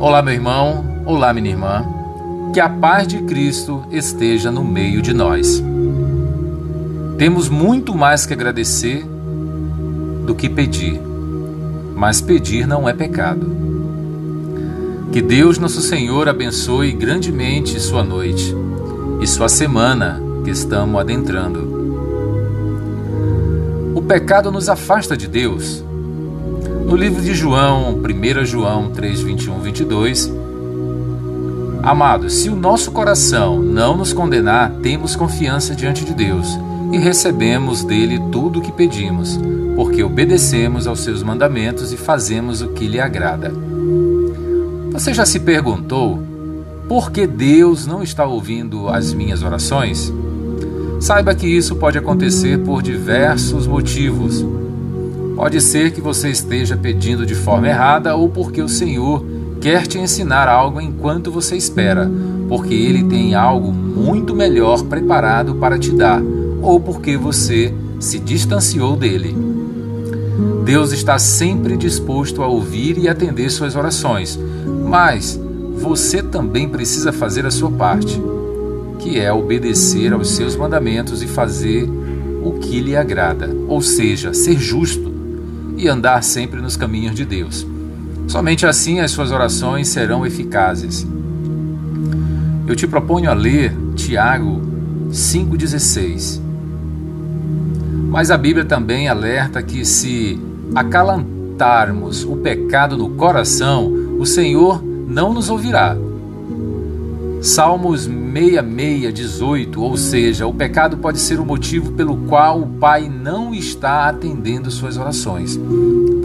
Olá, meu irmão. Olá, minha irmã. Que a paz de Cristo esteja no meio de nós. Temos muito mais que agradecer do que pedir, mas pedir não é pecado. Que Deus, nosso Senhor, abençoe grandemente sua noite e sua semana que estamos adentrando. O pecado nos afasta de Deus. No livro de João, 1 João 3, 21, 22, Amados, se o nosso coração não nos condenar, temos confiança diante de Deus e recebemos dele tudo o que pedimos, porque obedecemos aos seus mandamentos e fazemos o que lhe agrada. Você já se perguntou por que Deus não está ouvindo as minhas orações? Saiba que isso pode acontecer por diversos motivos. Pode ser que você esteja pedindo de forma errada ou porque o Senhor quer te ensinar algo enquanto você espera, porque Ele tem algo muito melhor preparado para te dar, ou porque você se distanciou dele. Deus está sempre disposto a ouvir e atender suas orações, mas você também precisa fazer a sua parte, que é obedecer aos seus mandamentos e fazer o que lhe agrada, ou seja, ser justo e andar sempre nos caminhos de Deus. Somente assim as suas orações serão eficazes. Eu te proponho a ler Tiago 5,16. Mas a Bíblia também alerta que se acalantarmos o pecado no coração, o Senhor não nos ouvirá. Salmos 66, 18, ou seja, o pecado pode ser o motivo pelo qual o Pai não está atendendo suas orações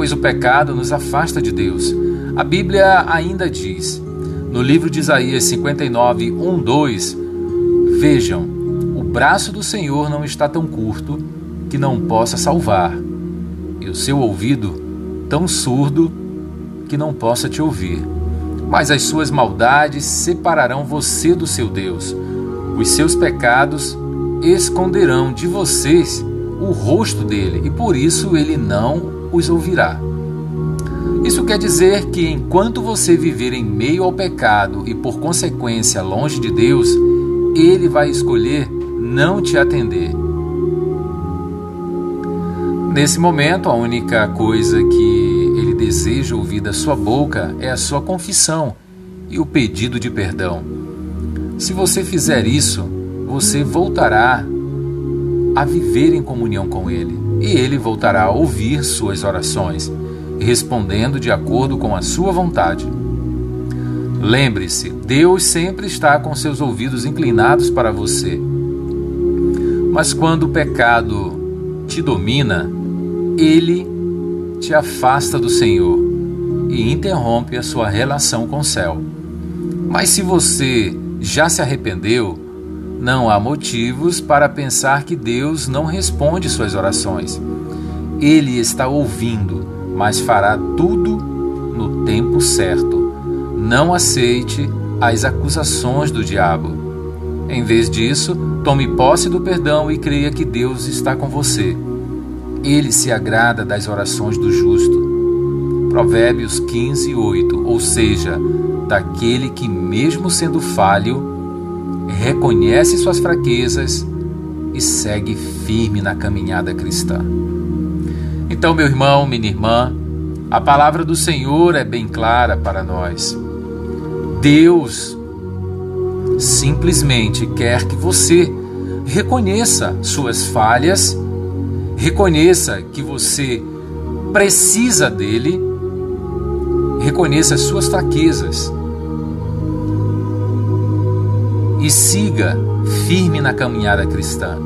pois o pecado nos afasta de Deus. A Bíblia ainda diz, no livro de Isaías 59, 1, 2: Vejam, o braço do Senhor não está tão curto que não possa salvar, e o seu ouvido tão surdo que não possa te ouvir. Mas as suas maldades separarão você do seu Deus. Os seus pecados esconderão de vocês o rosto dele, e por isso ele não os ouvirá. Isso quer dizer que enquanto você viver em meio ao pecado e por consequência longe de Deus, ele vai escolher não te atender. Nesse momento, a única coisa que deseja ouvir da sua boca é a sua confissão e o pedido de perdão. Se você fizer isso, você voltará a viver em comunhão com Ele, e Ele voltará a ouvir suas orações, respondendo de acordo com a sua vontade. Lembre-se, Deus sempre está com seus ouvidos inclinados para você. Mas quando o pecado te domina, ele te afasta do Senhor e interrompe a sua relação com o céu. Mas se você já se arrependeu, não há motivos para pensar que Deus não responde suas orações. Ele está ouvindo, mas fará tudo no tempo certo. Não aceite as acusações do diabo. Em vez disso, tome posse do perdão e creia que Deus está com você. Ele se agrada das orações do justo. Provérbios 15, 8. Ou seja, daquele que, mesmo sendo falho, reconhece suas fraquezas e segue firme na caminhada cristã. Então, meu irmão, minha irmã, a palavra do Senhor é bem clara para nós. Deus simplesmente quer que você reconheça suas falhas, reconheça que você precisa dele, reconheça as suas fraquezas e siga firme na caminhada cristã.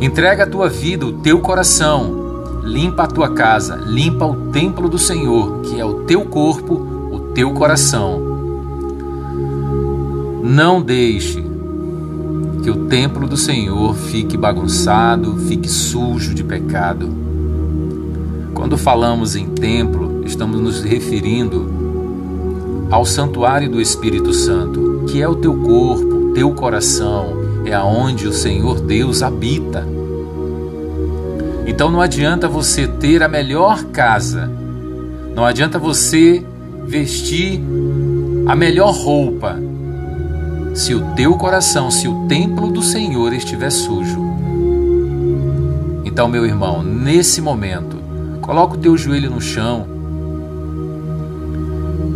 Entrega a tua vida, o teu coração, limpa a tua casa, limpa o templo do Senhor, que é o teu corpo, o teu coração. Não deixe que o templo do Senhor fique bagunçado, fique sujo de pecado. Quando falamos em templo, estamos nos referindo ao santuário do Espírito Santo, que é o teu corpo, teu coração, é aonde o Senhor Deus habita. Então não adianta você ter a melhor casa, não adianta você vestir a melhor roupa se o teu coração, se o templo do Senhor estiver sujo. Então, meu irmão, nesse momento, coloca o teu joelho no chão,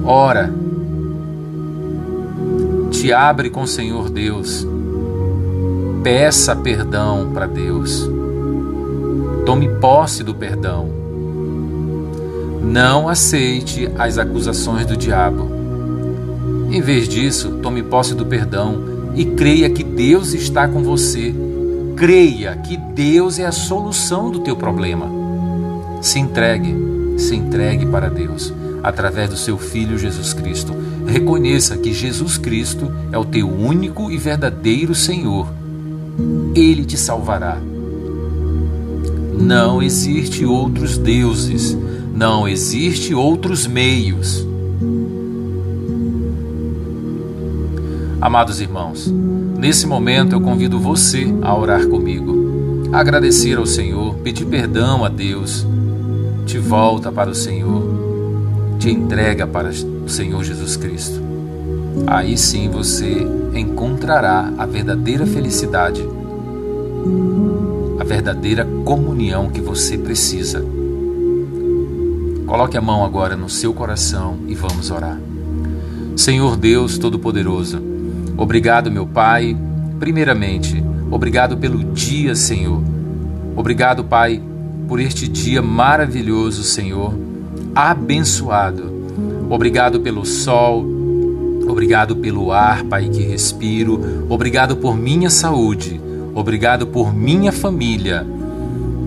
ora, te abre com o Senhor Deus, peça perdão para Deus, tome posse do perdão. Não aceite as acusações do diabo. Em vez disso, tome posse do perdão e creia que Deus está com você. Creia que Deus é a solução do teu problema. Se entregue, se entregue para Deus através do seu filho Jesus Cristo. Reconheça que Jesus Cristo é o teu único e verdadeiro Senhor. Ele te salvará. Não existe outros deuses, não existe outros meios. Amados irmãos, nesse momento eu convido você a orar comigo, a agradecer ao Senhor, pedir perdão a Deus, te volta para o Senhor, te entrega para o Senhor Jesus Cristo. Aí sim você encontrará a verdadeira felicidade, a verdadeira comunhão que você precisa. Coloque a mão agora no seu coração e vamos orar. Senhor Deus Todo-Poderoso, Obrigado, meu Pai, primeiramente, obrigado pelo dia, Senhor. Obrigado, Pai, por este dia maravilhoso, Senhor, abençoado. Obrigado pelo sol, obrigado pelo ar, Pai, que respiro. Obrigado por minha saúde, obrigado por minha família.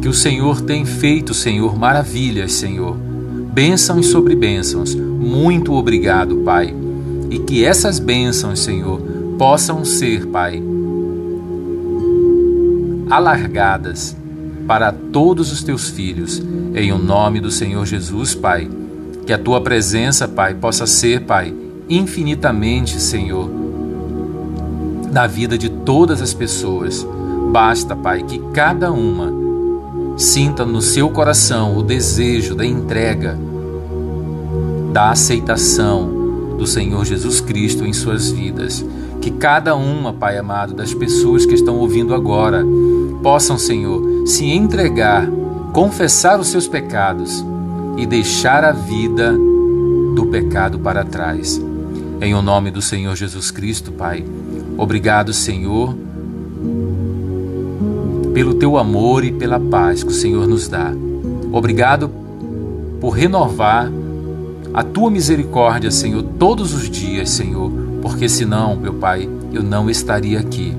Que o Senhor tem feito, Senhor, maravilhas, Senhor. Bênçãos sobre bênçãos. Muito obrigado, Pai. E que essas bênçãos, Senhor, possam ser, Pai, alargadas para todos os teus filhos, em o nome do Senhor Jesus, Pai. Que a tua presença, Pai, possa ser, Pai, infinitamente, Senhor, na vida de todas as pessoas. Basta, Pai, que cada uma sinta no seu coração o desejo da entrega, da aceitação do Senhor Jesus Cristo em suas vidas. Que cada uma, Pai amado, das pessoas que estão ouvindo agora, possam, Senhor, se entregar, confessar os seus pecados e deixar a vida do pecado para trás. Em o nome do Senhor Jesus Cristo, Pai. Obrigado, Senhor, pelo teu amor e pela paz que o Senhor nos dá. Obrigado por renovar a tua misericórdia, Senhor, todos os dias, Senhor porque senão, meu Pai, eu não estaria aqui.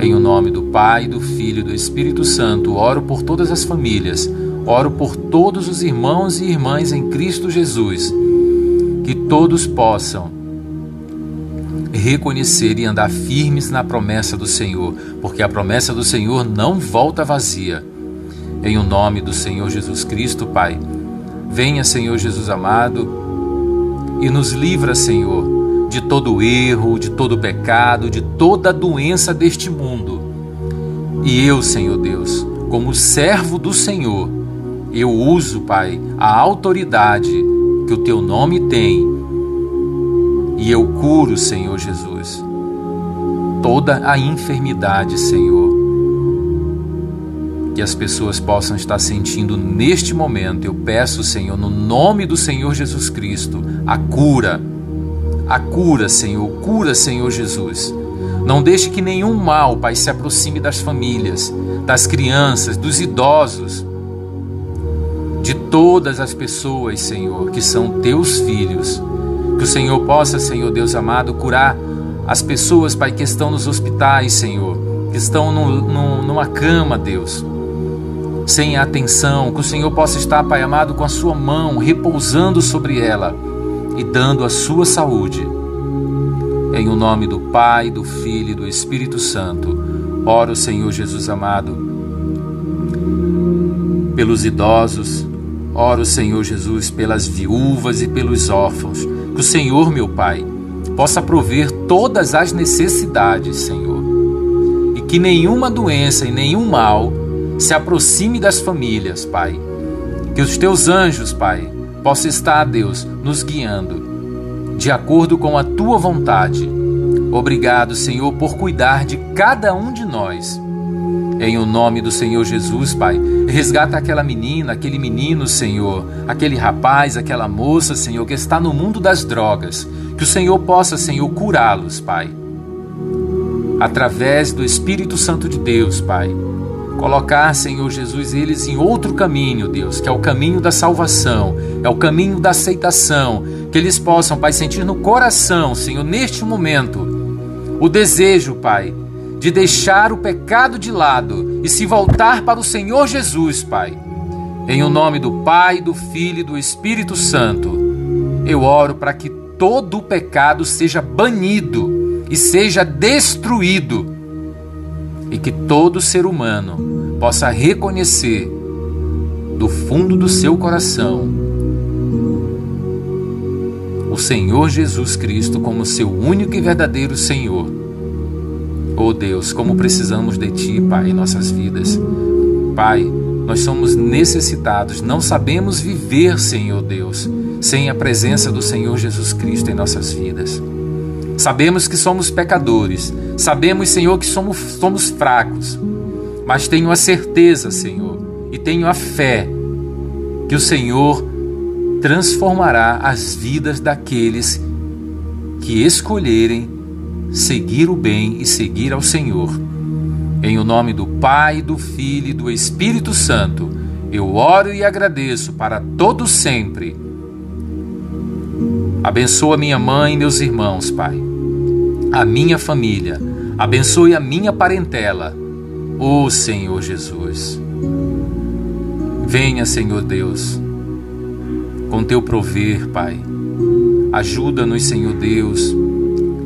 Em o nome do Pai, do Filho e do Espírito Santo, oro por todas as famílias, oro por todos os irmãos e irmãs em Cristo Jesus, que todos possam reconhecer e andar firmes na promessa do Senhor, porque a promessa do Senhor não volta vazia. Em o nome do Senhor Jesus Cristo, Pai, venha, Senhor Jesus amado, e nos livra, Senhor, de todo erro, de todo pecado, de toda doença deste mundo. E eu, Senhor Deus, como servo do Senhor, eu uso, Pai, a autoridade que o teu nome tem e eu curo, Senhor Jesus, toda a enfermidade, Senhor, que as pessoas possam estar sentindo neste momento. Eu peço, Senhor, no nome do Senhor Jesus Cristo, a cura a cura, Senhor, cura, Senhor Jesus. Não deixe que nenhum mal, Pai, se aproxime das famílias, das crianças, dos idosos, de todas as pessoas, Senhor, que são teus filhos. Que o Senhor possa, Senhor Deus amado, curar as pessoas, Pai, que estão nos hospitais, Senhor, que estão no, no, numa cama, Deus, sem atenção. Que o Senhor possa estar, Pai amado, com a sua mão repousando sobre ela e dando a sua saúde. Em o nome do Pai, do Filho e do Espírito Santo, oro, Senhor Jesus amado, pelos idosos, oro, Senhor Jesus, pelas viúvas e pelos órfãos. Que o Senhor, meu Pai, possa prover todas as necessidades, Senhor, e que nenhuma doença e nenhum mal se aproxime das famílias, Pai. Que os teus anjos, Pai, possa estar, Deus, nos guiando de acordo com a tua vontade. Obrigado, Senhor, por cuidar de cada um de nós. Em o nome do Senhor Jesus, Pai, resgata aquela menina, aquele menino, Senhor, aquele rapaz, aquela moça, Senhor, que está no mundo das drogas. Que o Senhor possa, Senhor, curá-los, Pai. Através do Espírito Santo de Deus, Pai. Colocar, Senhor Jesus, eles em outro caminho, Deus, que é o caminho da salvação, é o caminho da aceitação. Que eles possam, Pai, sentir no coração, Senhor, neste momento, o desejo, Pai, de deixar o pecado de lado e se voltar para o Senhor Jesus, Pai. Em o nome do Pai, do Filho e do Espírito Santo, eu oro para que todo o pecado seja banido e seja destruído, e que todo ser humano possa reconhecer do fundo do seu coração o Senhor Jesus Cristo como seu único e verdadeiro Senhor Oh Deus, como precisamos de Ti, Pai, em nossas vidas. Pai, nós somos necessitados, não sabemos viver, Senhor Deus, sem a presença do Senhor Jesus Cristo em nossas vidas. Sabemos que somos pecadores, sabemos, Senhor, que somos, somos fracos, mas tenho a certeza, Senhor, e tenho a fé que o Senhor transformará as vidas daqueles que escolherem seguir o bem e seguir ao Senhor. Em o nome do Pai, do Filho e do Espírito Santo, eu oro e agradeço para todos sempre. Abençoa minha mãe e meus irmãos, Pai. A minha família. Abençoe a minha parentela. Ó oh, Senhor Jesus. Venha, Senhor Deus, com teu prover, Pai. Ajuda-nos, Senhor Deus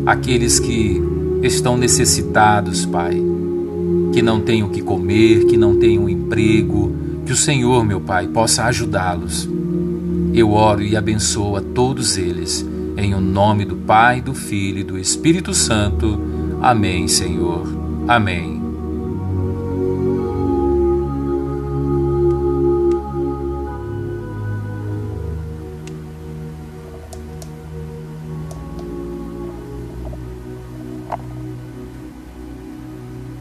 aqueles que estão necessitados, Pai, que não têm o que comer, que não têm um emprego, que o Senhor, meu Pai, possa ajudá-los. Eu oro e abençoo a todos eles, em o nome do Pai, do Filho e do Espírito Santo. Amém, Senhor. Amém.